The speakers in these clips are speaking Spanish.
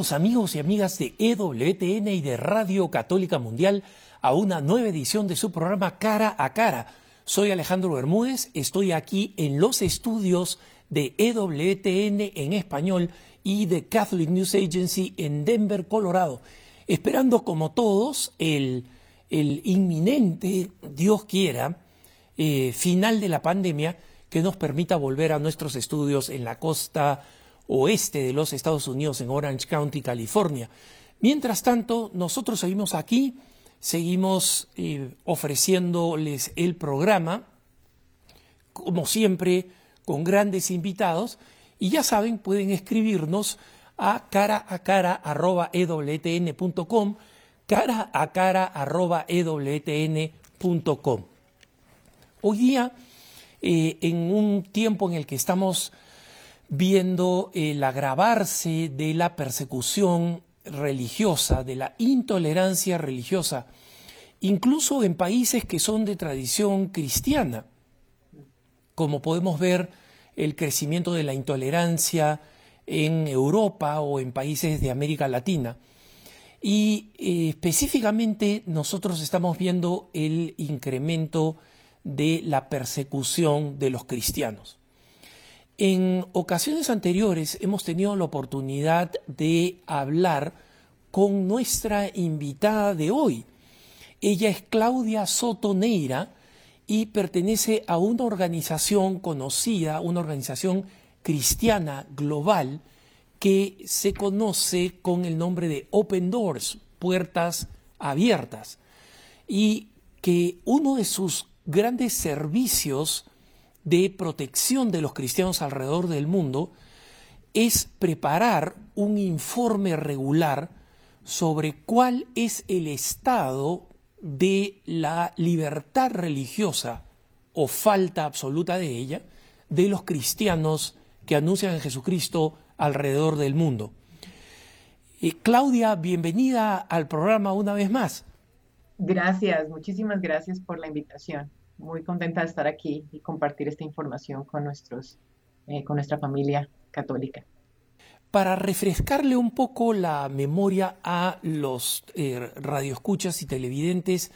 Amigos y amigas de EWTN y de Radio Católica Mundial a una nueva edición de su programa Cara a Cara. Soy Alejandro Bermúdez, estoy aquí en los estudios de EWTN en español y de Catholic News Agency en Denver, Colorado, esperando como todos el, el inminente, Dios quiera, eh, final de la pandemia que nos permita volver a nuestros estudios en la costa oeste de los Estados Unidos, en Orange County, California. Mientras tanto, nosotros seguimos aquí, seguimos eh, ofreciéndoles el programa, como siempre, con grandes invitados, y ya saben, pueden escribirnos a cara a cara arroba ewtn.com, cara a cara arroba ewtn.com. Hoy día, eh, en un tiempo en el que estamos viendo el agravarse de la persecución religiosa, de la intolerancia religiosa, incluso en países que son de tradición cristiana, como podemos ver el crecimiento de la intolerancia en Europa o en países de América Latina. Y eh, específicamente nosotros estamos viendo el incremento de la persecución de los cristianos. En ocasiones anteriores hemos tenido la oportunidad de hablar con nuestra invitada de hoy. Ella es Claudia Soto Neira y pertenece a una organización conocida, una organización cristiana global que se conoce con el nombre de Open Doors, puertas abiertas, y que uno de sus grandes servicios de protección de los cristianos alrededor del mundo es preparar un informe regular sobre cuál es el estado de la libertad religiosa o falta absoluta de ella de los cristianos que anuncian a Jesucristo alrededor del mundo. Eh, Claudia, bienvenida al programa una vez más. Gracias, muchísimas gracias por la invitación muy contenta de estar aquí y compartir esta información con, nuestros, eh, con nuestra familia católica. Para refrescarle un poco la memoria a los eh, radioescuchas y televidentes,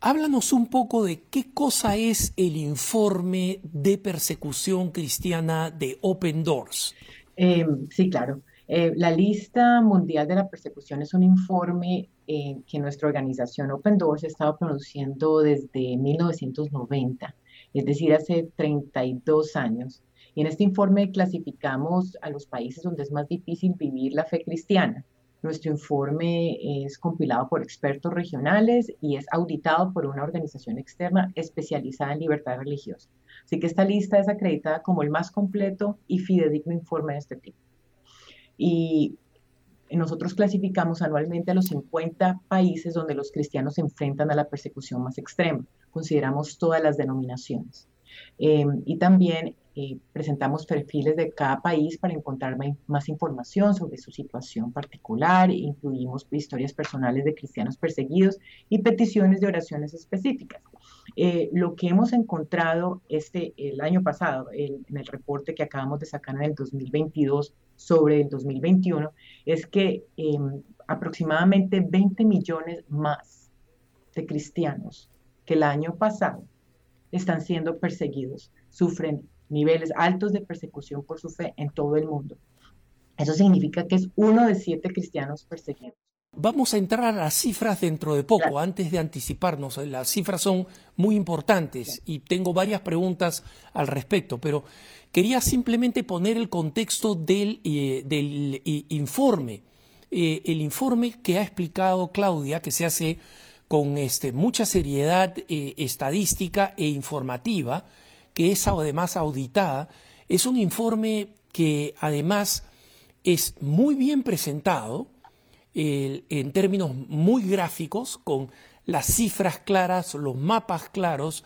háblanos un poco de qué cosa es el informe de persecución cristiana de Open Doors. Eh, sí, claro. la lista mundial de la persecución es un informe eh, que nuestra organización Open Doors ha estado produciendo desde 1990, es decir, hace 32 años. Y en este informe clasificamos a los países donde es más difícil vivir la fe cristiana. Nuestro informe es compilado por expertos regionales y es auditado por una organización externa especializada en libertad religiosa. Así que esta lista es acreditada como el más completo y fidedigno informe de este tipo. Y nosotros clasificamos anualmente a los 50 países donde los cristianos se enfrentan a la persecución más extrema. Consideramos todas las denominaciones. Em, y también eh, presentamos perfiles de cada país para encontrar más información sobre su situación particular. Incluimos historias personales de cristianos perseguidos y peticiones de oraciones específicas. Eh, lo que hemos encontrado este, el año pasado, en el reporte que acabamos de sacar en el 2022 sobre el 2021, es que em, aproximadamente 20 millones más de cristianos que el año pasado están siendo perseguidos, sufren niveles altos de persecución por su fe en todo el mundo. Eso significa que es uno de siete cristianos perseguidos. Vamos a entrar a las cifras dentro de poco, antes de anticiparnos. Las cifras son muy importantes y tengo varias preguntas al respecto, pero quería simplemente poner el contexto del, eh, del eh, informe. Eh, el informe que ha explicado Claudia, que se hace con este, mucha seriedad estadística e informativa, que es además auditada, es un informe que además es muy bien presentado, en términos muy gráficos, con las cifras claras, los mapas claros,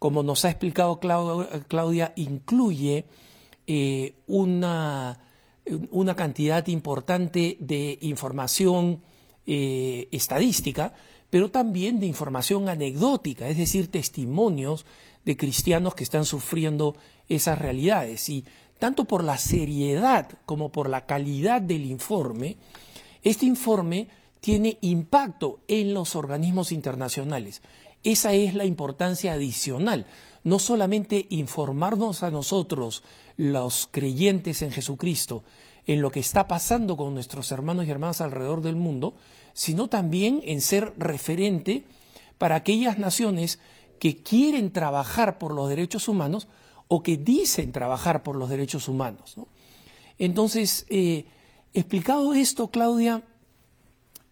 como nos ha explicado Claudia, incluye eh, una, una, cantidad importante de información eh, estadística, pero también de información anecdótica, es decir, testimonios de cristianos que están sufriendo esas realidades. Y tanto por la seriedad como por la calidad del informe, este informe tiene impacto en los organismos internacionales. Esa es la importancia adicional. No solamente informarnos a nosotros, los creyentes en Jesucristo, en lo que está pasando con nuestros hermanos y hermanas alrededor del mundo, sino también en ser referente para aquellas naciones que quieren trabajar por los derechos humanos o que dicen trabajar por los derechos humanos. Entonces, eh, explicado esto, Claudia,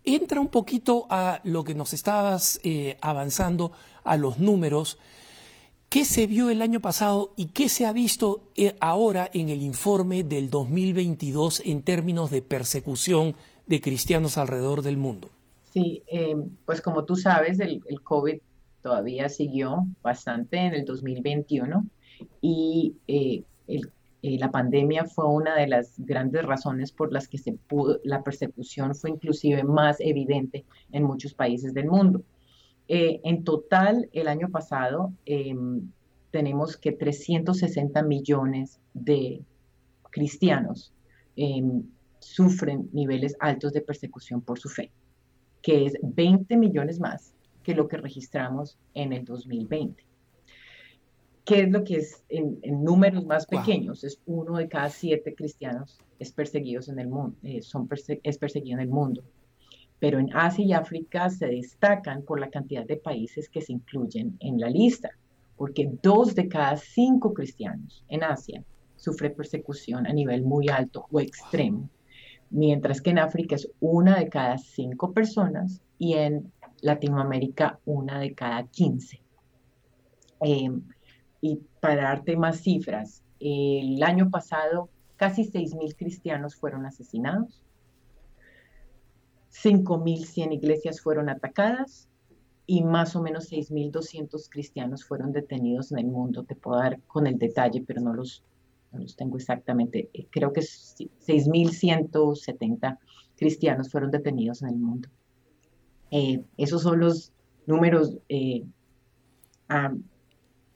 entra un poquito a lo que nos estabas eh, avanzando, a los números. ¿Qué se vio el año pasado y qué se ha visto eh, ahora en el informe del 2022 en términos de persecución de cristianos alrededor del mundo? Sí, pues como tú sabes, el, el, COVID todavía siguió bastante en el 2021 y el eh, la pandemia fue una de las grandes razones por las que se pudo, la persecución fue inclusive más evidente en muchos países del mundo. Eh, en total, el año pasado em, tenemos que 360 millones de cristianos em, sufren niveles altos de persecución por su fe, que es 20 millones más que lo que registramos en el 2020. ¿Qué es lo que es en, números más pequeños? Es uno de cada siete cristianos es perseguidos en el mundo, eh, son es perseguido en el mundo. Pero en Asia y África se destacan por la cantidad de países que se incluyen en la lista, porque dos de cada cinco cristianos en Asia sufre persecución a nivel muy alto o extremo, mientras que en África es una de cada cinco personas y en Latinoamérica una de cada quince. Eh, y para darte más cifras, el año pasado casi 6.000 cristianos fueron asesinados, 5.100 iglesias fueron atacadas y más o menos 6.200 cristianos fueron detenidos en el mundo. Te puedo dar con el detalle, pero no los, los tengo exactamente. Eh, creo que 6.170 cristianos fueron detenidos en el mundo. Eh, esos son los números eh,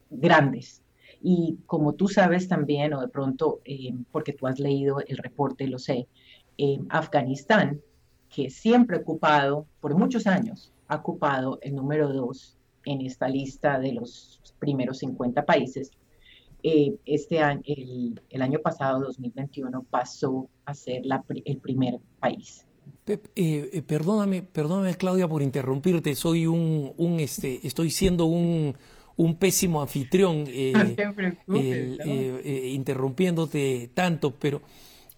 grandes. Y como tú sabes también, o de pronto, eh, porque tú has leído el reporte, lo sé, Afganistán, que siempre ha ocupado, por muchos años, ha ocupado el número dos en esta lista de los primeros 50 países, este año, el, año pasado, 2021, pasó a ser el primer país. Perdóname, perdóname Claudia por interrumpirte, soy un, un este, estoy siendo un, un pésimo anfitrión eh, eh, eh, interrumpiéndote tanto, pero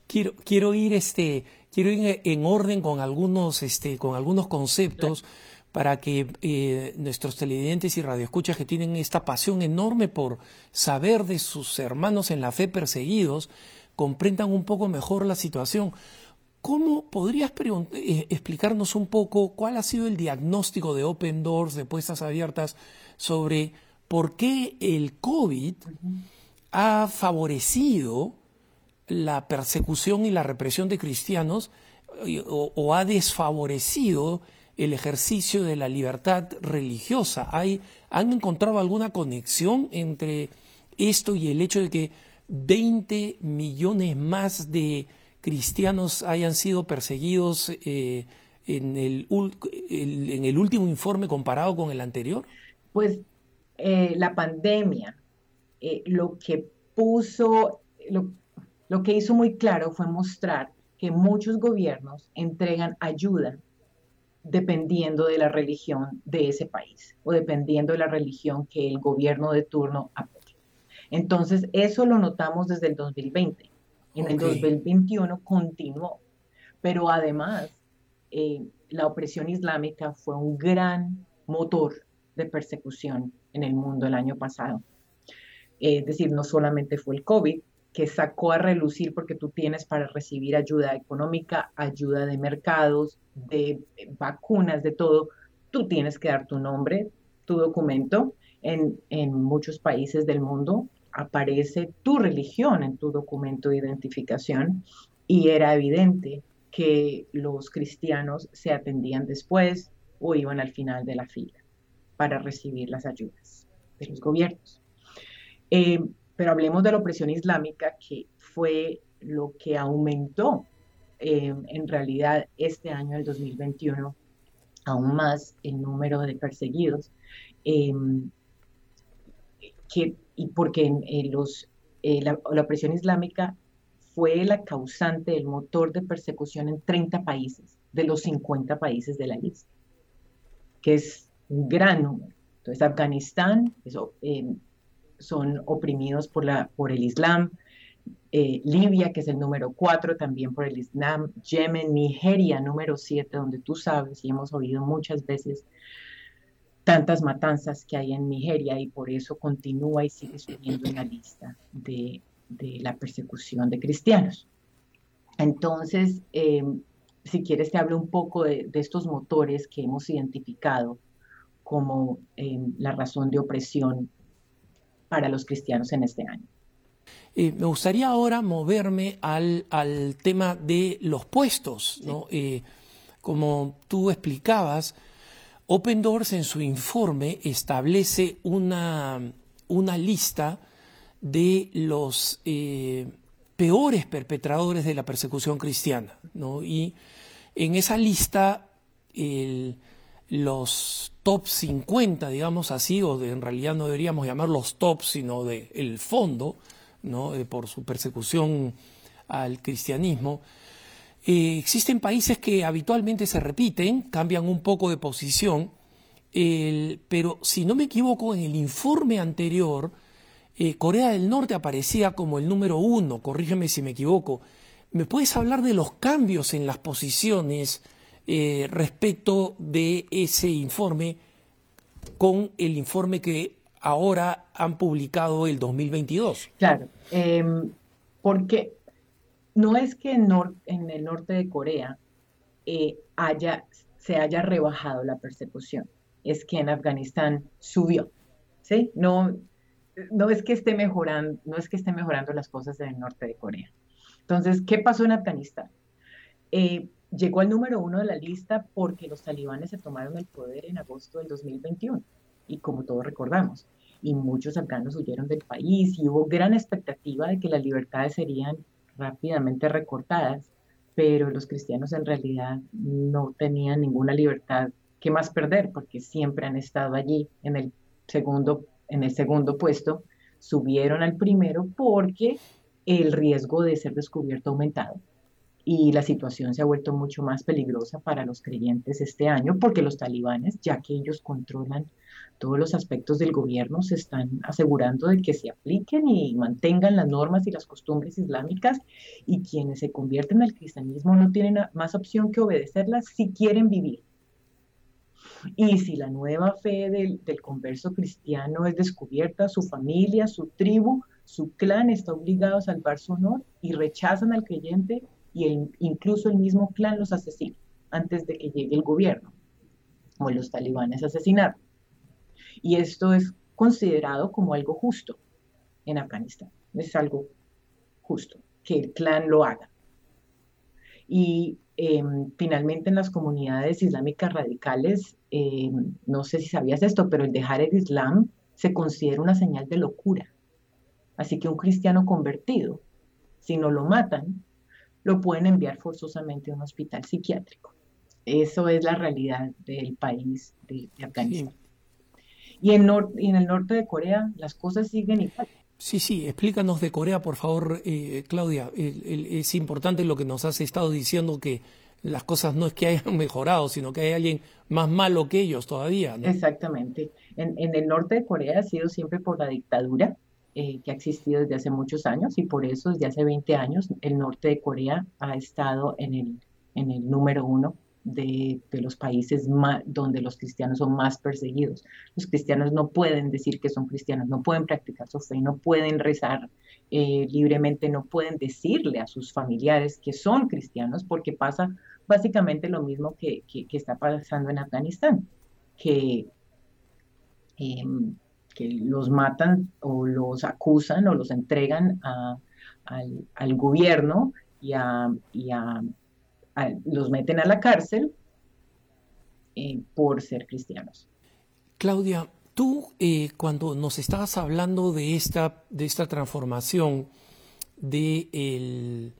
quiero, quiero ir este quiero ir en orden con algunos este con algunos conceptos para que nuestros televidentes y radioescuchas que tienen esta pasión enorme por saber de sus hermanos en la fe perseguidos comprendan un poco mejor la situación. ¿Cómo podrías explicarnos un poco cuál ha sido el diagnóstico de Open Doors, de puestas abiertas, sobre por qué el COVID ha favorecido la persecución y la represión de cristianos o, ha desfavorecido el ejercicio de la libertad religiosa. ¿Hay, ¿Han encontrado alguna conexión entre esto y el hecho de que 20 millones más de cristianos hayan sido perseguidos eh, en, el, último informe comparado con el anterior? Pues eh, la pandemia, eh, lo que puso, lo, lo que hizo muy claro fue mostrar que muchos gobiernos entregan ayuda dependiendo de la religión de ese país o dependiendo de la religión que el gobierno de turno apoya. Entonces, eso lo notamos desde el 2020. En el 2021 continuó, pero además eh, la opresión islámica fue un gran motor de persecución en el mundo el año pasado. Es decir, no solamente fue el COVID que sacó a relucir porque tú tienes para recibir ayuda económica, ayuda de mercados, de vacunas, de todo, tú tienes que dar tu nombre, tu documento. En, en muchos países del mundo aparece tu religión en tu documento de identificación y era evidente que los cristianos se atendían después o iban al final de la fila para recibir las ayudas de los gobiernos. Eh, pero hablemos de la opresión islámica que fue lo que aumentó eh, en realidad este año, el 2021, aún más el número de perseguidos, em, que, y porque los, eh, la, la opresión islámica fue la causante, el motor de persecución en 30 países, de los 50 países de la lista, que es un gran número. Entonces, Afganistán eso, em, son oprimidos por, la, por el Islam, eh, Libia, que es el número 4 también por el Islam, Yemen, Nigeria, número 7, donde tú sabes y hemos oído muchas veces tantas matanzas que hay en Nigeria y por eso continúa y sigue subiendo en la lista de, la persecución de cristianos. Entonces, eh, si quieres te hablo un poco de, estos motores que hemos identificado como eh, la razón de opresión para los cristianos en este año. Eh, me gustaría ahora moverme al, tema de los puestos. Eh, como tú explicabas, Open Doors en su informe establece una, una lista de los eh, peores perpetradores de la persecución cristiana. Y en esa lista, los top 50, digamos así, o en realidad no deberíamos llamarlos top, sino de el fondo, ¿no? Eh, por su persecución al cristianismo. Eh, existen países que habitualmente se repiten, cambian un poco de posición, pero si no me equivoco, en el informe anterior, eh, Corea del Norte aparecía como el número uno, corrígeme si me equivoco. ¿Me puedes hablar de los cambios en las posiciones eh, respecto de ese informe con el informe que ahora han publicado el 2022. Claro, em, porque no es que en, en, el norte de Corea eh, haya, se haya rebajado la persecución, es que en Afganistán subió, ¿sí? No, no es que esté mejorando, no es que esté mejorando las cosas en el norte de Corea. Entonces, ¿qué pasó en Afganistán? Eh, llegó al número uno de la lista porque los talibanes se tomaron el poder en agosto del 2021 y como todos recordamos, y muchos afganos huyeron del país y hubo gran expectativa de que las libertades serían rápidamente recortadas, pero los cristianos en realidad no tenían ninguna libertad que más perder porque siempre han estado allí. En el segundo, en el segundo puesto, subieron al primero porque el riesgo de ser descubierto aumentado y la situación se ha vuelto mucho más peligrosa para los creyentes este año porque los talibanes, ya que ellos controlan todos los aspectos del gobierno, se están asegurando de que se apliquen y mantengan las normas y las costumbres islámicas y quienes se convierten al cristianismo no tienen más opción que obedecerlas si quieren vivir. Y si la nueva fe del, del converso cristiano es descubierta, su familia, su tribu, su clan está obligado a salvar su honor y rechazan al creyente y incluso el mismo clan los asesina antes de que llegue el gobierno o los talibanes asesinaron. Y esto es considerado como algo justo en Afganistán. Es algo justo que el clan lo haga. Y em, finalmente en las comunidades islámicas radicales, em, no sé si sabías esto, pero el dejar el Islam se considera una señal de locura. Así que un cristiano convertido, si no lo matan, lo pueden enviar forzosamente a un hospital psiquiátrico. Eso es la realidad del país de, Afganistán. Y, en en el norte de Corea las cosas siguen igual. Sí, sí, explícanos de Corea, por favor, eh, Claudia. es importante lo que nos has estado diciendo que las cosas no es que hayan mejorado, sino que hay alguien más malo que ellos todavía. Exactamente. En, en, el norte de Corea ha sido siempre por la dictadura eh, que ha existido desde hace muchos años y por eso desde hace 20 años el norte de Corea ha estado en el, en el número uno de, de, los países donde los cristianos son más perseguidos. Los cristianos no pueden decir que son cristianos, no pueden practicar su fe, no pueden rezar eh, libremente, no pueden decirle a sus familiares que son cristianos porque pasa básicamente lo mismo que, que, está pasando en Afganistán, que em, que los matan o los acusan o los entregan al, gobierno y, a, los meten a la cárcel eh, por ser cristianos. Claudia, tú eh, cuando nos estabas hablando de esta, de esta transformación, de,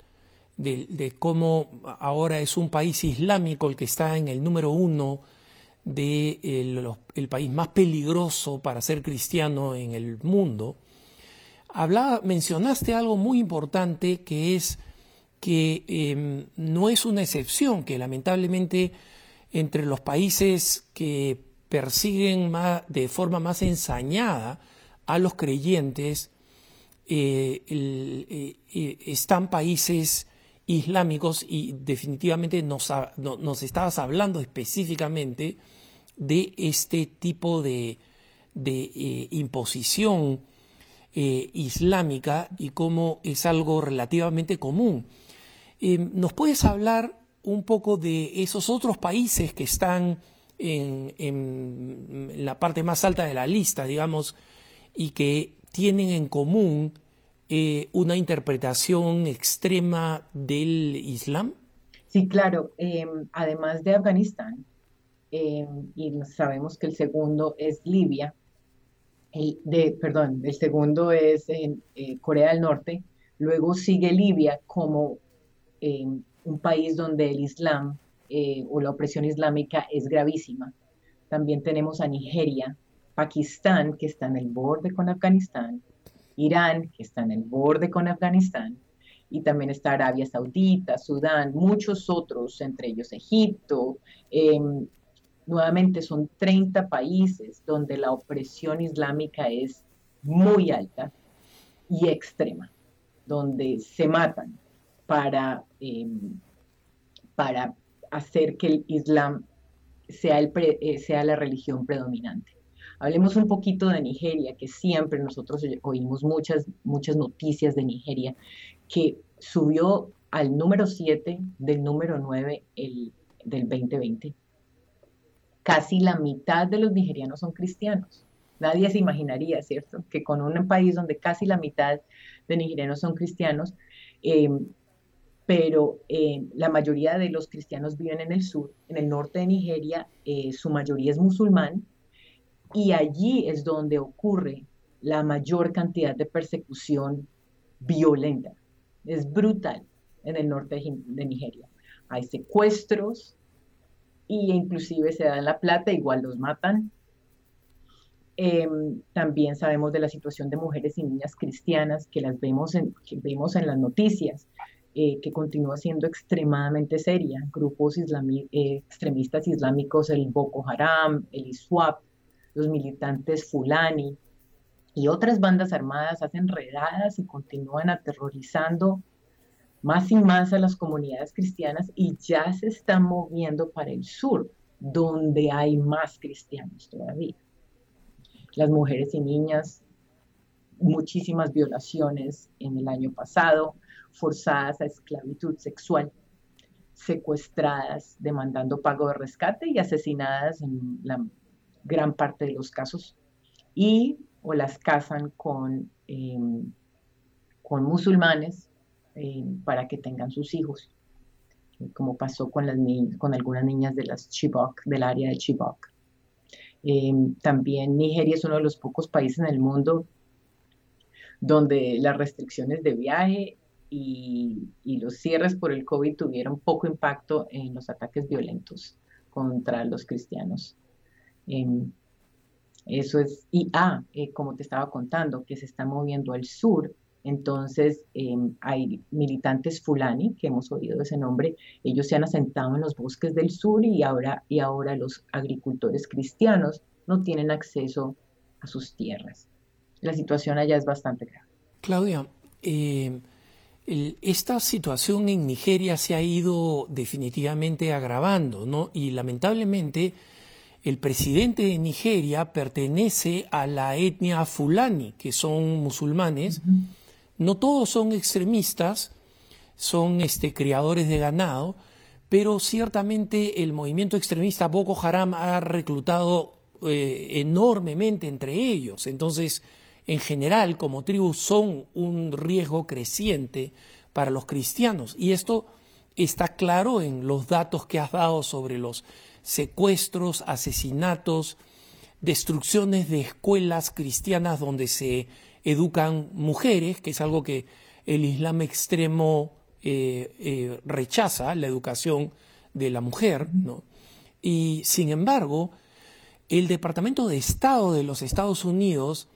de, cómo ahora es un país islámico el que está en el número uno de el, país más peligroso para ser cristiano en el mundo, hablaba, mencionaste algo muy importante que es que em, no es una excepción, que lamentablemente entre los países que persiguen de forma más ensañada a los creyentes, eh, eh, eh, están países islámicos y definitivamente nos, nos, estabas hablando específicamente de este tipo de, de imposición islámica y cómo es algo relativamente común. ¿Nos puedes hablar un poco de esos otros países que están en, en, la parte más alta de la lista, digamos, y que tienen en común eh, una interpretación extrema del Islam? Sí, claro. Em, además de Afganistán, em, y sabemos que el segundo es Libia, el de, perdón, el segundo es eh, Corea del Norte, luego sigue Libia como em, un país donde el Islam eh, o la opresión islámica es gravísima. También tenemos a Nigeria, Pakistán, que está en el borde con Afganistán, Irán, que está en el borde con Afganistán, y también está Arabia Saudita, Sudán, muchos otros, entre ellos Egipto. Em, nuevamente son 30 países donde la opresión islámica es muy alta y extrema, donde se matan para, em, para hacer que el Islam sea, el eh, sea la religión predominante. Hablemos un poquito de Nigeria, que siempre nosotros oímos muchas, muchas noticias de Nigeria, que subió al número 7 del número 9 el, del 2020. Casi la mitad de los nigerianos son cristianos. Nadie se imaginaría, ¿cierto? Que con un país donde casi la mitad de nigerianos son cristianos, eh, pero eh, la mayoría de los cristianos viven en el sur, en el norte de Nigeria, eh, su mayoría es musulmán, y allí es donde ocurre la mayor cantidad de persecución violenta. Es brutal en el norte de, Nigeria. Hay secuestros y inclusive se dan la plata, igual los matan. Em, también sabemos de la situación de mujeres y niñas cristianas que las vemos en, que vemos en las noticias, eh, que continúa siendo extremadamente seria. Grupos eh, extremistas islámicos, el Boko Haram, el ISWAP, los militantes Fulani y otras bandas armadas hacen redadas y continúan aterrorizando más y más a las comunidades cristianas y ya se están moviendo para el sur, donde hay más cristianos todavía. Las mujeres y niñas, muchísimas violaciones en el año pasado, forzadas a esclavitud sexual, secuestradas demandando pago de rescate y asesinadas en la gran parte de los casos, y o las casan con, em, con musulmanes em, para que tengan sus hijos, como pasó con, algunas niñas de las Chibok, del área de Chibok. Em, también Nigeria es uno de los pocos países en el mundo donde las restricciones de viaje y, y, los cierres por el COVID tuvieron poco impacto en los ataques violentos contra los cristianos. Em, eso es, y ah, eh, como te estaba contando, que se está moviendo al sur, entonces em, hay militantes fulani, que hemos oído ese nombre, ellos se han asentado en los bosques del sur y ahora, y ahora los agricultores cristianos no tienen acceso a sus tierras. La situación allá es bastante grave. Claudia, em, esta situación en Nigeria se ha ido definitivamente agravando, ¿no? Y lamentablemente el presidente de Nigeria pertenece a la etnia fulani, que son musulmanes. No todos son extremistas, son este, criadores de ganado, pero ciertamente el movimiento extremista Boko Haram ha reclutado eh, enormemente entre ellos. Entonces, en general, como tribu, son un riesgo creciente para los cristianos. Y esto está claro en los datos que has dado sobre los secuestros, asesinatos, destrucciones de escuelas cristianas donde se educan mujeres, que es algo que el Islam extremo rechaza la educación de la mujer, ¿no? Y sin embargo, el Departamento de Estado de los Estados Unidos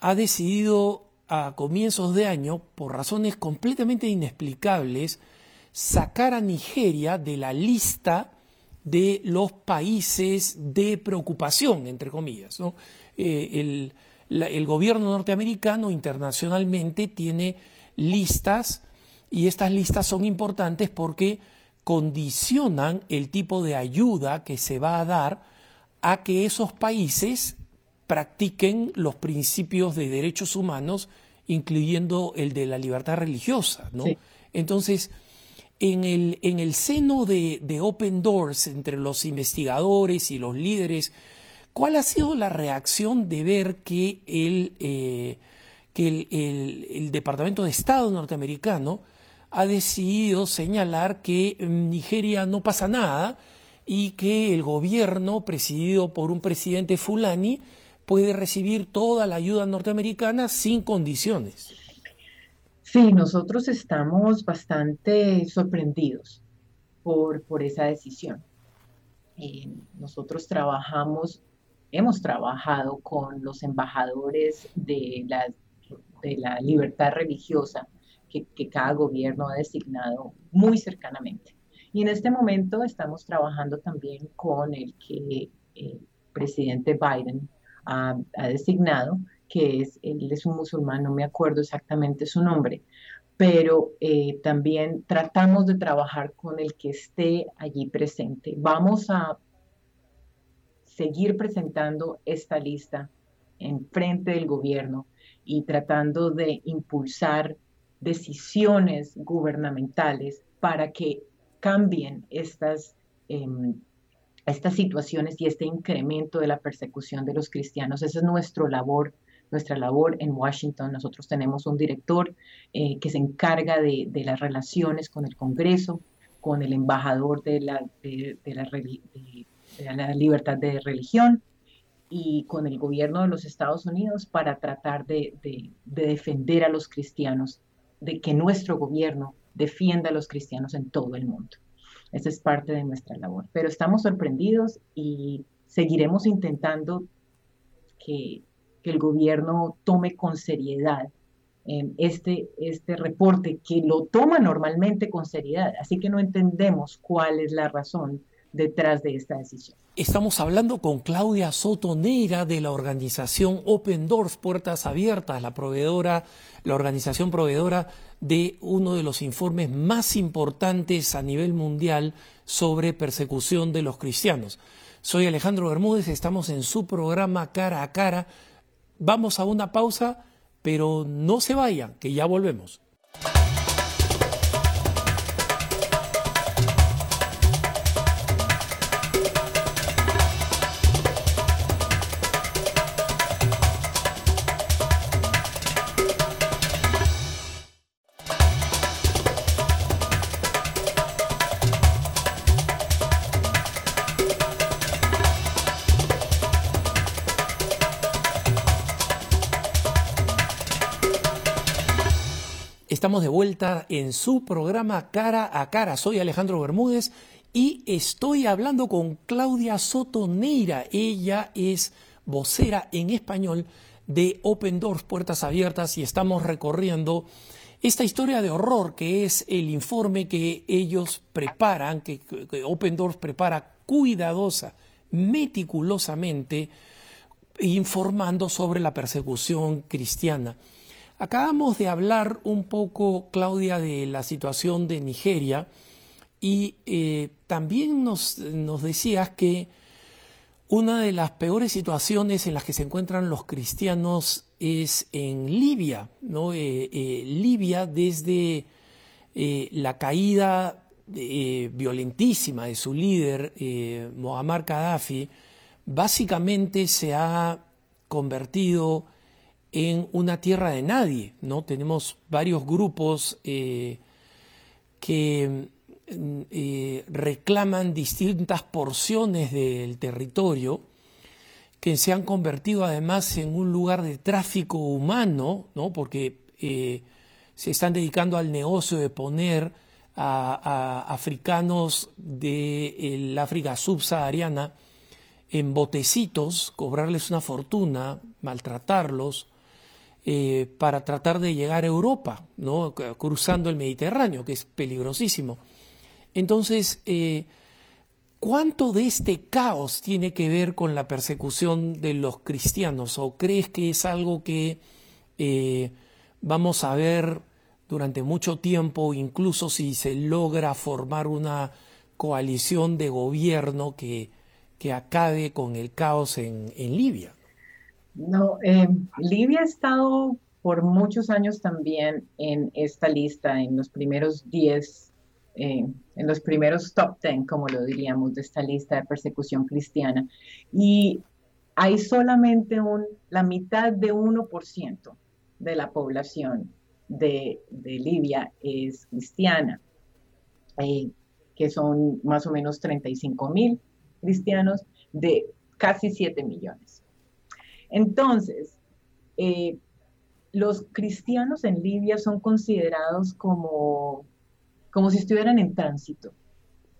ha decidido a comienzos de año, por razones completamente inexplicables, sacar a Nigeria de la lista de los países de preocupación, entre comillas. Eh, el, gobierno norteamericano internacionalmente tiene listas y estas listas son importantes porque condicionan el tipo de ayuda que se va a dar a que esos países practiquen los principios de derechos humanos, incluyendo el de la libertad religiosa. ¿no? Entonces, en el, en el seno de, Open Doors, entre los investigadores y los líderes, ¿cuál ha sido la reacción de ver que el, eh, que el Departamento de Estado norteamericano ha decidido señalar que en Nigeria no pasa nada y que el gobierno, presidido por un presidente fulani, puede recibir toda la ayuda norteamericana sin condiciones. Sí, nosotros estamos bastante sorprendidos por, por esa decisión. Eh, nosotros trabajamos, hemos trabajado con los embajadores de la, de la libertad religiosa que, cada gobierno ha designado muy cercanamente. Y en este momento estamos trabajando también con el que el presidente Biden ha, designado, que es, él es un musulmán, no me acuerdo exactamente su nombre, pero eh, también tratamos de trabajar con el que esté allí presente. Vamos a seguir presentando esta lista en frente del gobierno y tratando de impulsar decisiones gubernamentales para que cambien estas, em, estas situaciones y este incremento de la persecución de los cristianos. Esa es nuestra labor, nuestra labor en Washington. Nosotros tenemos un director eh, que se encarga de, las relaciones con el Congreso, con el embajador de la, de, la, libertad de religión y con el gobierno de los Estados Unidos para tratar de, defender a los cristianos de que nuestro gobierno defienda a los cristianos en todo el mundo. Esa es parte de nuestra labor. Pero estamos sorprendidos y seguiremos intentando que, el gobierno tome con seriedad eh, este, este reporte, que lo toma normalmente con seriedad. Así que no entendemos cuál es la razón detrás de esta decisión. Estamos hablando con Claudia Sotonera de la organización Open Doors, Puertas Abiertas, la proveedora, la organización proveedora de uno de los informes más importantes a nivel mundial sobre persecución de los cristianos. Soy Alejandro Bermúdez, estamos en su programa Cara a Cara. Vamos a una pausa, pero no se vayan, que ya volvemos. Estamos de vuelta en su programa Cara a Cara. Soy Alejandro Bermúdez y estoy hablando con Claudia Sotoneira. Ella es vocera en español de Open Doors, Puertas Abiertas, y estamos recorriendo esta historia de horror que es el informe que ellos preparan, que, Open Doors prepara cuidadosa, meticulosamente, informando sobre la persecución cristiana. Acabamos de hablar un poco, Claudia, de la situación de Nigeria y eh, también nos, decías que una de las peores situaciones en las que se encuentran los cristianos es en Libia, ¿no? Eh, eh, Libia desde la caída violentísima de su líder, Muammar Gaddafi, básicamente se ha convertido en una tierra de nadie, ¿no? Tenemos varios grupos eh, que mm, eh, reclaman distintas porciones del territorio que se han convertido además en un lugar de tráfico humano, ¿no? Porque eh, se están dedicando al negocio de poner a, africanos del África subsahariana en botecitos, cobrarles una fortuna, maltratarlos, eh, para tratar de llegar a Europa, ¿no? cruzando el Mediterráneo, que es peligrosísimo. Entonces, eh, ¿cuánto de este caos tiene que ver con la persecución de los cristianos? ¿O crees que es algo que eh, vamos a ver durante mucho tiempo, incluso si se logra formar una coalición de gobierno que, que acabe con el caos en Libia? No, eh, Libia ha estado por muchos años también en esta lista, en los primeros 10, eh, en los primeros top 10, como lo diríamos, de esta lista de persecución cristiana. Y hay solamente un, la mitad de 1% de la población de, Libia es cristiana, eh, que son más o menos 35 mil cristianos de casi 7 millones. Entonces, eh, los cristianos en Libia son considerados como, como si estuvieran en tránsito,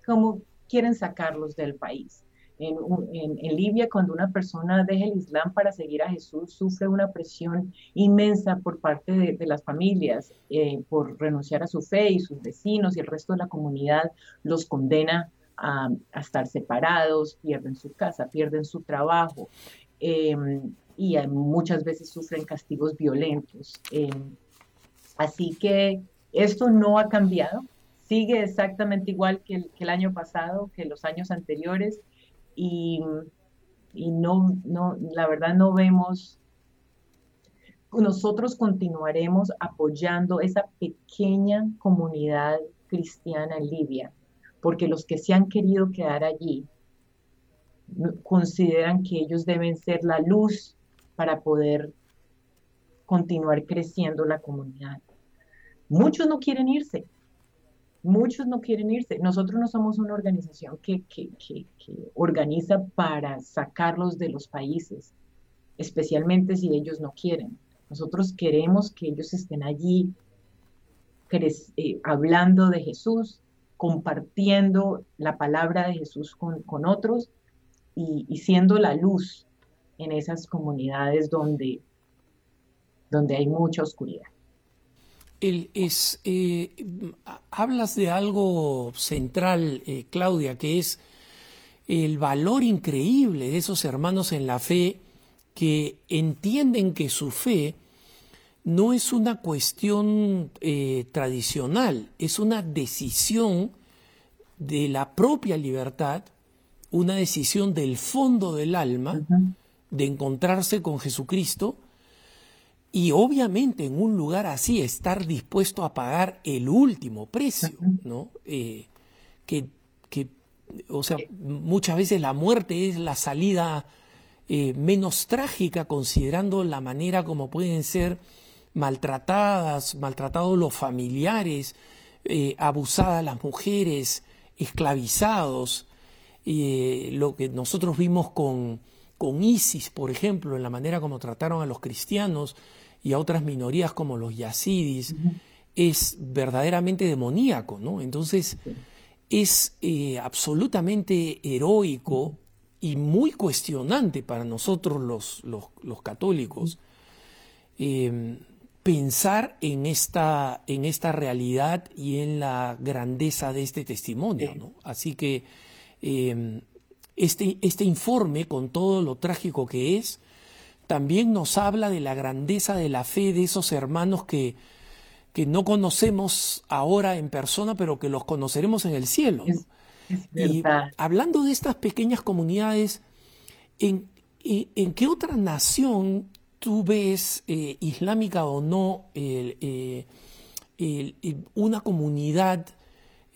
como quieren sacarlos del país. En, Libia, cuando una persona deja el Islam para seguir a Jesús, sufre una presión inmensa por parte de, las familias eh, por renunciar a su fe y sus vecinos y el resto de la comunidad los condena a, estar separados, pierden su casa, pierden su trabajo. Em, y muchas veces sufren castigos violentos. Em, así que esto no ha cambiado, sigue exactamente igual que el, año pasado, que los años anteriores, y, y no, no, la verdad no vemos, nosotros continuaremos apoyando esa pequeña comunidad cristiana en Libia, porque los que se han querido quedar allí consideran que ellos deben ser la luz para poder continuar creciendo la comunidad. Muchos no quieren irse, muchos no quieren irse. Nosotros no somos una organización que, que, organiza para sacarlos de los países, especialmente si ellos no quieren. Nosotros queremos que ellos estén allí eh, hablando de Jesús, compartiendo la palabra de Jesús con, otros y, siendo la luz en esas comunidades donde, donde hay mucha oscuridad. eh, hablas de algo central, eh, Claudia, que es el valor increíble de esos hermanos en la fe que entienden que su fe no es una cuestión eh, tradicional, es una decisión de la propia libertad una decisión del fondo del alma de encontrarse con Jesucristo y obviamente en un lugar así estar dispuesto a pagar el último precio, ¿no? Eh, que, o sea, muchas veces la muerte es la salida eh, menos trágica considerando la manera como pueden ser maltratadas, maltratados los familiares, eh, abusadas las mujeres, esclavizados, eh, lo que nosotros vimos con, con ISIS, por ejemplo, en la manera como trataron a los cristianos y a otras minorías como los yazidis, es verdaderamente demoníaco, ¿no? Entonces, es eh, absolutamente heroico y muy cuestionante para nosotros los, los, católicos eh, pensar en esta, en esta realidad y en la grandeza de este testimonio, ¿no? Así que Em, este, este informe, con todo lo trágico que es, también nos habla de la grandeza de la fe de esos hermanos que, que no conocemos ahora en persona, pero que los conoceremos en el cielo. y hablando de estas pequeñas comunidades, ¿en, en, qué otra nación tú ves, eh, islámica o no, eh, una comunidad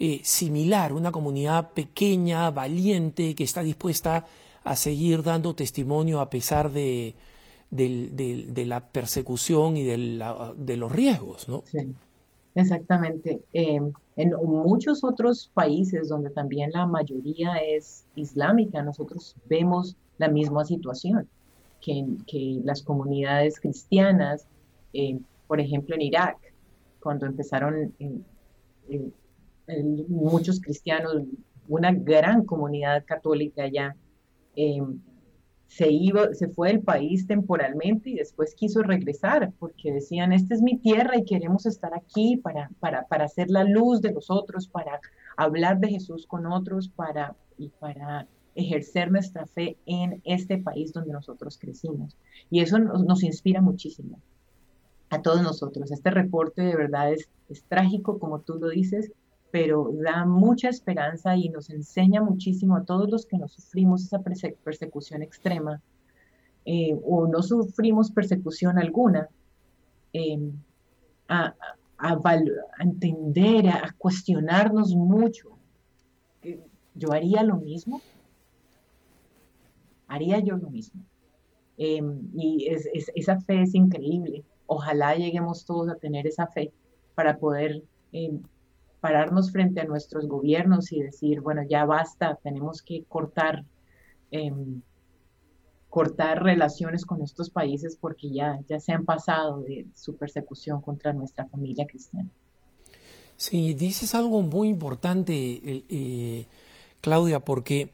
eh, similar, una comunidad pequeña, valiente, que está dispuesta a seguir dando testimonio a pesar de, la persecución y de, los riesgos, ¿no? Exactamente. Em, en muchos otros países donde también la mayoría es islámica, nosotros vemos la misma situación, que, que las comunidades cristianas, eh, por ejemplo en Irak, cuando empezaron muchos cristianos, una gran comunidad católica allá, em, se, iba, se fue del país temporalmente y después quiso regresar porque decían, esta es mi tierra y queremos estar aquí para, para, para hacer la luz de los otros, para hablar de Jesús con otros, para, y para ejercer nuestra fe en este país donde nosotros crecimos. Y eso nos, inspira muchísimo a todos nosotros. Este reporte de verdad es, es trágico, como tú lo dices, pero da mucha esperanza y nos enseña muchísimo a todos los que no sufrimos esa persecución extrema eh, o no sufrimos persecución alguna, em, a, entender, a, cuestionarnos mucho. ¿Yo haría lo mismo? ¿Haría yo lo mismo? Em, y esa fe es increíble. Ojalá lleguemos todos a tener esa fe para poder em, pararnos frente a nuestros gobiernos y decir, bueno, ya basta, tenemos que cortar, em, cortar relaciones con estos países porque ya, ya se han pasado de su persecución contra nuestra familia cristiana. Sí, dices algo muy importante, eh, eh, Claudia, porque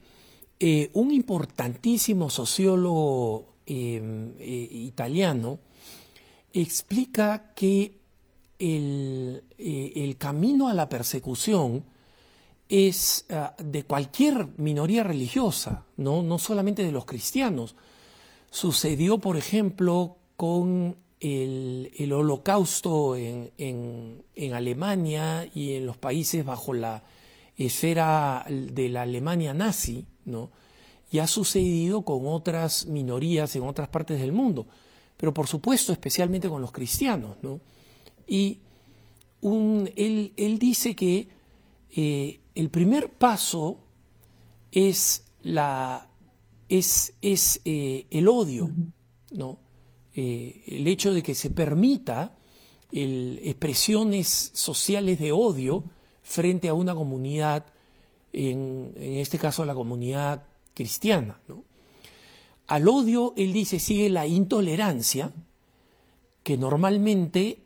eh, un importantísimo sociólogo em, italiano explica que el, eh, el camino a la persecución es ah, de cualquier minoría religiosa, ¿no? no solamente de los cristianos. Sucedió, por ejemplo, con el, el holocausto en, en, en, Alemania y en los países bajo la esfera de la Alemania nazi, ¿no? y ha sucedido con otras minorías en otras partes del mundo, pero por supuesto especialmente con los cristianos. ¿no? Y un, él, dice que eh, el primer paso es, la, es, es eh, el odio, ¿no? Eh, el hecho de que se permita expresiones sociales de odio frente a una comunidad, en, en este caso la comunidad cristiana. ¿no? Al odio, él dice, sigue la intolerancia, que normalmente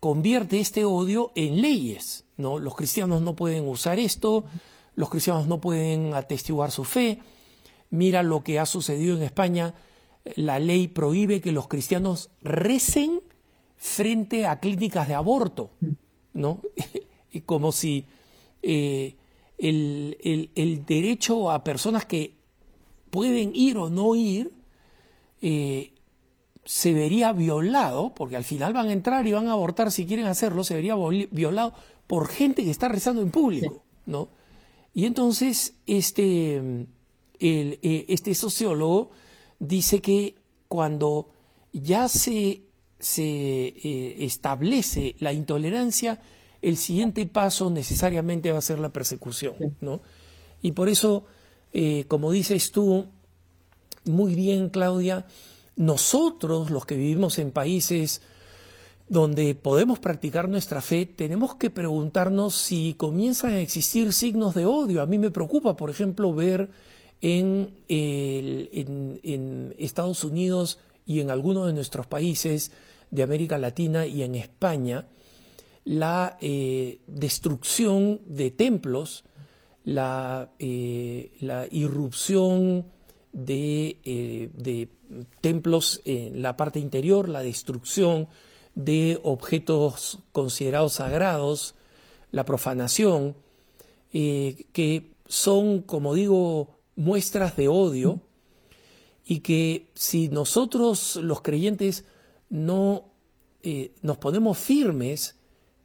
convierte este odio en leyes. ¿no? Los cristianos no pueden usar esto, los cristianos no pueden atestiguar su fe. Mira lo que ha sucedido en España. La ley prohíbe que los cristianos recen frente a clínicas de aborto, ¿no? Como si eh, el, derecho a personas que pueden ir o no ir eh, se vería violado, porque al final van a entrar y van a abortar si quieren hacerlo, se vería violado por gente que está rezando en público, ¿no? Y entonces este, eh, este sociólogo dice que cuando ya se, se eh, establece la intolerancia, el siguiente paso necesariamente va a ser la persecución, ¿no? Y por eso, eh, como dices tú, muy bien, Claudia, nosotros, los que vivimos en países donde podemos practicar nuestra fe, tenemos que preguntarnos si comienzan a existir signos de odio. A mí me preocupa, por ejemplo, ver en, Estados Unidos y en algunos de nuestros países de América Latina y en España la eh, destrucción de templos, la, eh, la irrupción de, eh, de templos en la parte interior, la destrucción de objetos considerados sagrados, la profanación, eh, que son, como digo, muestras de odio y que si nosotros los creyentes no eh, nos ponemos firmes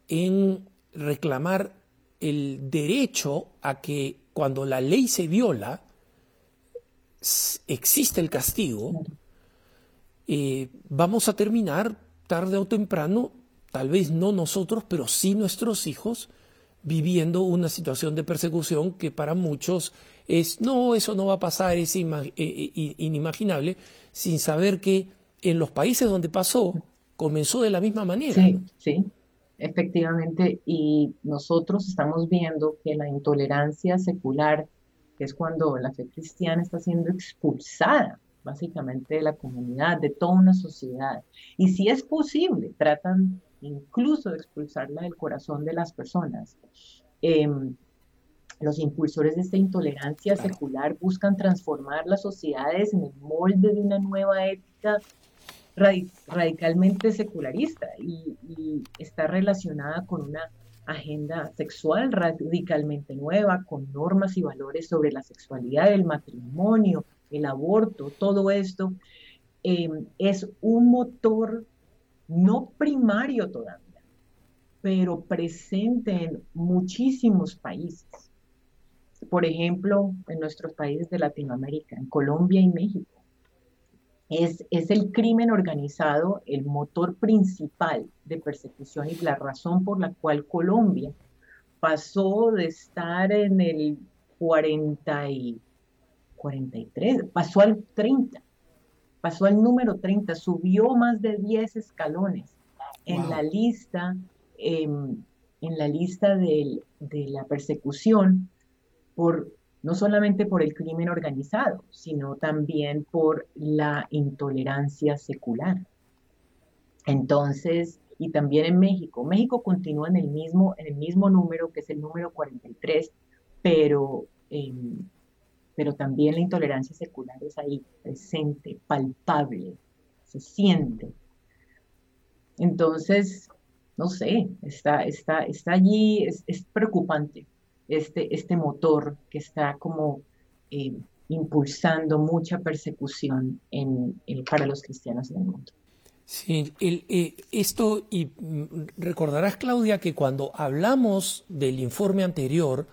en reclamar el derecho a que cuando la ley se viola, existe el castigo, eh, vamos a terminar tarde o temprano, tal vez no nosotros, pero sí nuestros hijos, viviendo una situación de persecución que para muchos es, no, eso no va a pasar, es eh, eh, inimaginable, sin saber que en los países donde pasó, comenzó de la misma manera. Sí, sí, efectivamente, y nosotros estamos viendo que la intolerancia secular que es cuando la fe cristiana está siendo expulsada básicamente de la comunidad, de toda una sociedad. Y si es posible, tratan incluso de expulsarla del corazón de las personas. Em, los impulsores de esta intolerancia secular buscan transformar las sociedades en el molde de una nueva ética radicalmente secularista y, está relacionada con una agenda sexual radicalmente nueva, con normas y valores sobre la sexualidad, el matrimonio, el aborto, todo esto em, es un motor no primario todavía, pero presente en muchísimos países. Por ejemplo, en nuestros países de Latinoamérica, en Colombia y México. Es, es, el crimen organizado el motor principal de persecución y la razón por la cual Colombia pasó de estar en el 40 y 43, pasó al 30, pasó al número 30, subió más de 10 escalones en la lista, em, en la lista de la persecución por no solamente por el crimen organizado, sino también por la intolerancia secular. Entonces, y también en México, México continúa en el mismo, en el mismo número, que es el número 43, pero, em, pero también la intolerancia secular es ahí, presente, palpable, se siente. Entonces, no sé, está, está, está allí, es, es preocupante este, este motor que está como eh, impulsando mucha persecución en, para los cristianos en el mundo. Sí, eh, esto, y mm, recordarás, Claudia, que cuando hablamos del informe anterior,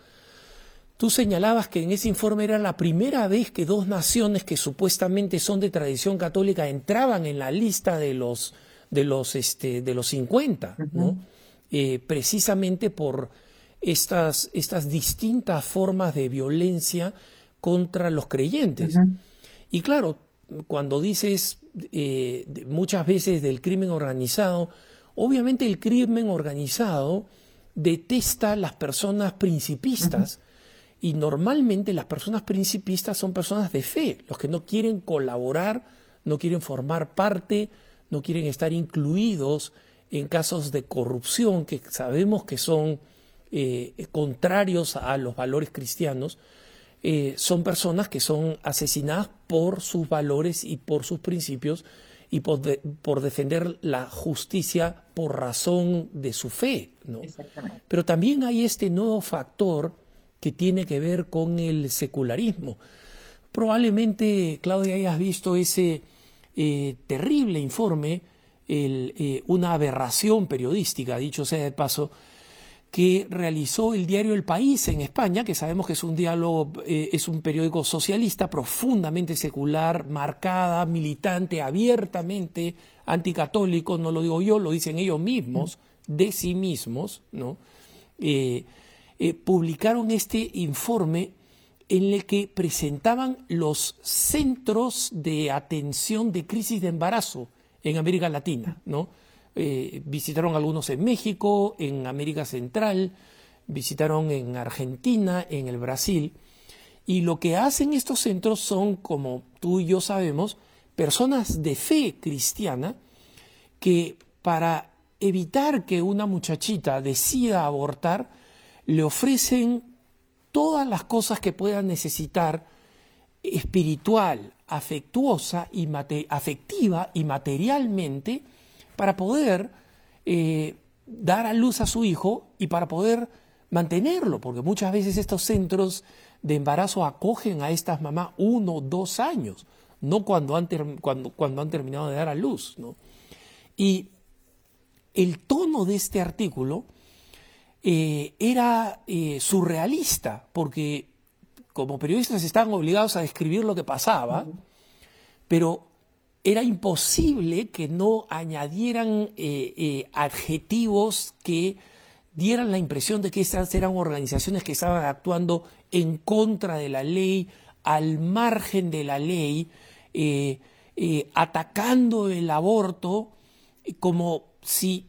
tú señalabas que en ese informe era la primera vez que dos naciones que supuestamente son de tradición católica entraban en la lista de los, de los, este, de los 50, ¿no? Eh, precisamente por estas, estas distintas formas de violencia contra los creyentes. Y claro, cuando dices eh, muchas veces del crimen organizado, obviamente el crimen organizado detesta las personas principistas. Y normalmente las personas principistas son personas de fe, los que no quieren colaborar, no quieren formar parte, no quieren estar incluidos en casos de corrupción que sabemos que son eh, contrarios a los valores cristianos, eh, son personas que son asesinadas por sus valores y por sus principios y por, por defender la justicia por razón de su fe. ¿no? Pero también hay este nuevo factor que tiene que ver con el secularismo. Probablemente, Claudia, hayas visto ese eh, terrible informe, el, una aberración periodística, dicho sea de paso, que realizó el diario El País en España, que sabemos que es un diálogo, eh, es un periódico socialista profundamente secular, marcada, militante, abiertamente anticatólico, no lo digo yo, lo dicen ellos mismos, de sí mismos, ¿no? Eh, eh, publicaron este informe en el que presentaban los centros de atención de crisis de embarazo en América Latina, ¿no? Eh, visitaron algunos en México, en América Central, visitaron en Argentina, en el Brasil. Y lo que hacen estos centros son, como tú y yo sabemos, personas de fe cristiana que para evitar que una muchachita decida abortar, le ofrecen todas las cosas que puedan necesitar espiritual, afectuosa y afectiva y materialmente para poder eh, dar a luz a su hijo y para poder mantenerlo, porque muchas veces estos centros de embarazo acogen a estas mamás uno o dos años, no cuando han, cuando, cuando han terminado de dar a luz. Y el tono de este artículo eh, era eh, surrealista, porque como periodistas estaban obligados a describir lo que pasaba, pero era imposible que no añadieran eh, eh, adjetivos que dieran la impresión de que estas eran organizaciones que estaban actuando en contra de la ley, al margen de la ley, eh, atacando el aborto, como si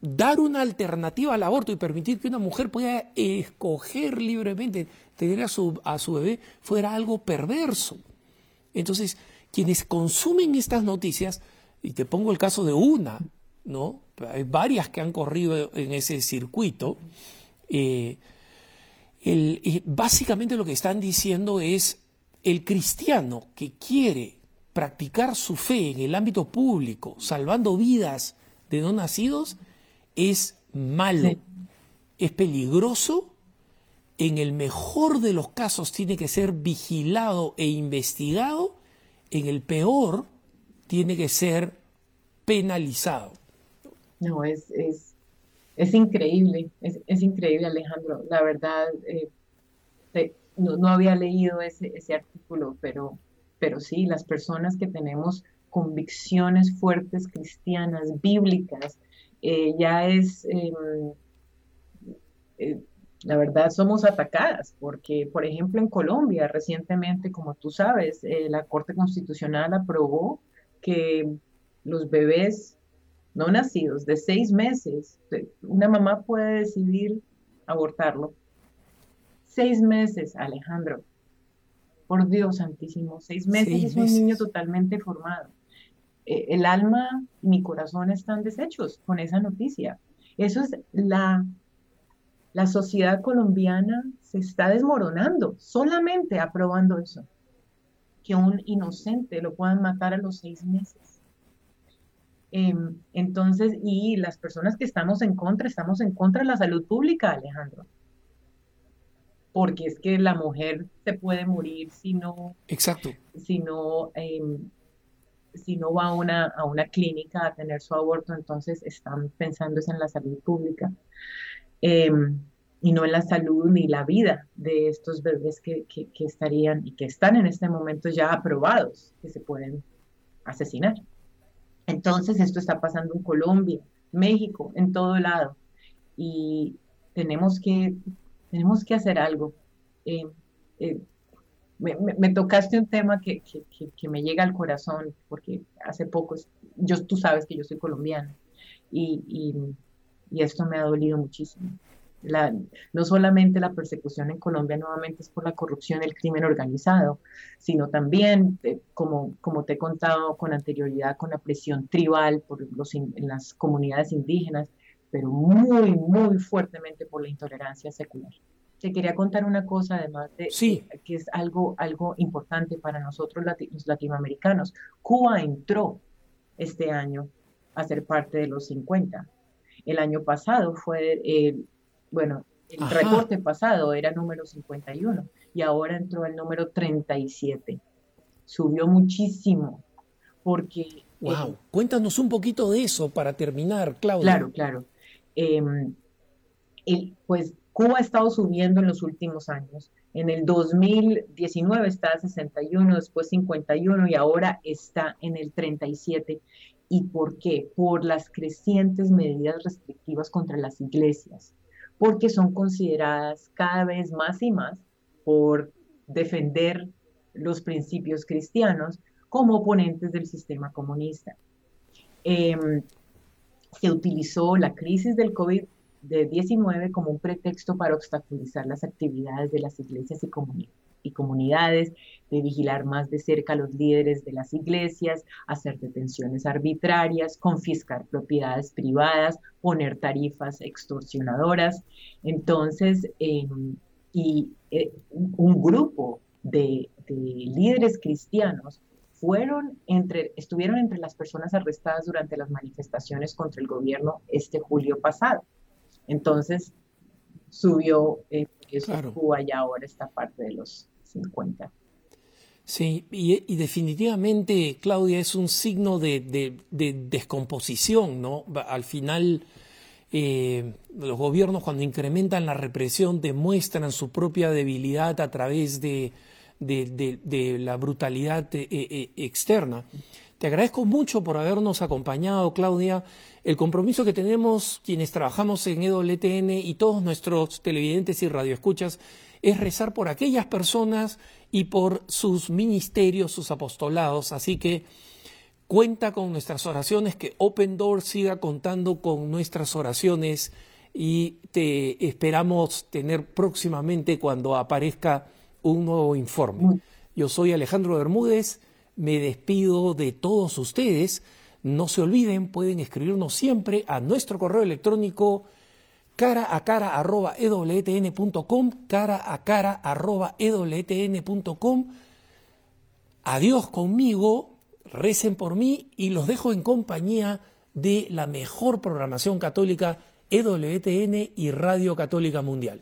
dar una alternativa al aborto y permitir que una mujer pueda escoger libremente tener a su, a su bebé fuera algo perverso. Entonces, quienes consumen estas noticias, y te pongo el caso de una, ¿no? hay varias que han corrido en ese circuito, eh, básicamente lo que están diciendo es el cristiano que quiere practicar su fe en el ámbito público, salvando vidas de no nacidos, es malo, es peligroso, en el mejor de los casos tiene que ser vigilado e investigado, en el peor tiene que ser penalizado. No, es, es, es increíble, es, increíble Alejandro. La verdad, eh, no, no, había leído ese, ese artículo, pero, pero sí, las personas que tenemos convicciones fuertes cristianas, bíblicas, eh, ya es, em, eh, la verdad, somos atacadas, porque, por ejemplo, en Colombia recientemente, como tú sabes, la Corte Constitucional aprobó que los bebés no nacidos de seis meses, una mamá puede decidir abortarlo. Seis meses, Alejandro. Por Dios santísimo, seis meses es un niño totalmente formado. Eh, el alma y mi corazón están deshechos con esa noticia. Eso es la, la sociedad colombiana se está desmoronando solamente aprobando eso. Que un inocente lo puedan matar a los seis meses. Em, entonces, y las personas que estamos en contra, estamos en contra de la salud pública, Alejandro. Porque es que la mujer se puede morir si no. Exacto. Si no, em, si no va a una, a una clínica a tener su aborto, entonces están pensando en la salud pública. Em, y no en la salud ni la vida de estos bebés que, que, que estarían y que están en este momento ya aprobados, que se pueden asesinar. Entonces, esto está pasando en Colombia, México, en todo lado. Y tenemos que, tenemos que hacer algo. Eh, eh, me, tocaste un tema que, que, me llega al corazón, porque hace poco, yo, tú sabes que yo soy colombiana, y, y esto me ha dolido muchísimo no solamente la persecución en Colombia nuevamente es por la corrupción y el crimen organizado, sino también, eh, como, como te he contado con anterioridad, con la presión tribal por los, en las comunidades indígenas, pero muy, muy fuertemente por la intolerancia secular. Te quería contar una cosa, además de que es algo, algo importante para nosotros los latinoamericanos. Cuba entró este año a ser parte de los 50. El año pasado fue el bueno, el reporte pasado era número 51 y ahora entró el número 37. Subió muchísimo porque... Wow. Eh, Cuéntanos un poquito de eso para terminar, Claudia. Claro, claro. Em, pues Cuba ha estado subiendo en los últimos años. En el 2019 está a 61, después 51 y ahora está en el 37. ¿Y por qué? Por las crecientes medidas restrictivas contra las iglesias porque son consideradas cada vez más y más por defender los principios cristianos como oponentes del sistema comunista. Em, se utilizó la crisis del COVID-19 como un pretexto para obstaculizar las actividades de las iglesias y comunidades y comunidades, de vigilar más de cerca a los líderes de las iglesias, hacer detenciones arbitrarias, confiscar propiedades privadas, poner tarifas extorsionadoras. Entonces, em, y eh, un grupo de, líderes cristianos fueron entre, estuvieron entre las personas arrestadas durante las manifestaciones contra el gobierno este julio pasado. Entonces, subió eh, eso Cuba y ahora está parte de los Sí, y, definitivamente, Claudia, es un signo de, descomposición, ¿no? Al final, eh, los gobiernos cuando incrementan la represión demuestran su propia debilidad a través de, la brutalidad eh, eh, externa. Te agradezco mucho por habernos acompañado, Claudia. El compromiso que tenemos quienes trabajamos en EWTN y todos nuestros televidentes y radioescuchas es rezar por aquellas personas y por sus ministerios, sus apostolados. Así que cuenta con nuestras oraciones, que Open Door siga contando con nuestras oraciones y te esperamos tener próximamente cuando aparezca un nuevo informe. Yo soy Alejandro Bermúdez, me despido de todos ustedes No se olviden, pueden escribirnos siempre a nuestro correo electrónico cara a cara arroba ewtn.com, cara a cara arroba ewtn.com. Adiós conmigo, recen por mí y los dejo en compañía de la mejor programación católica EWTN y Radio Católica Mundial.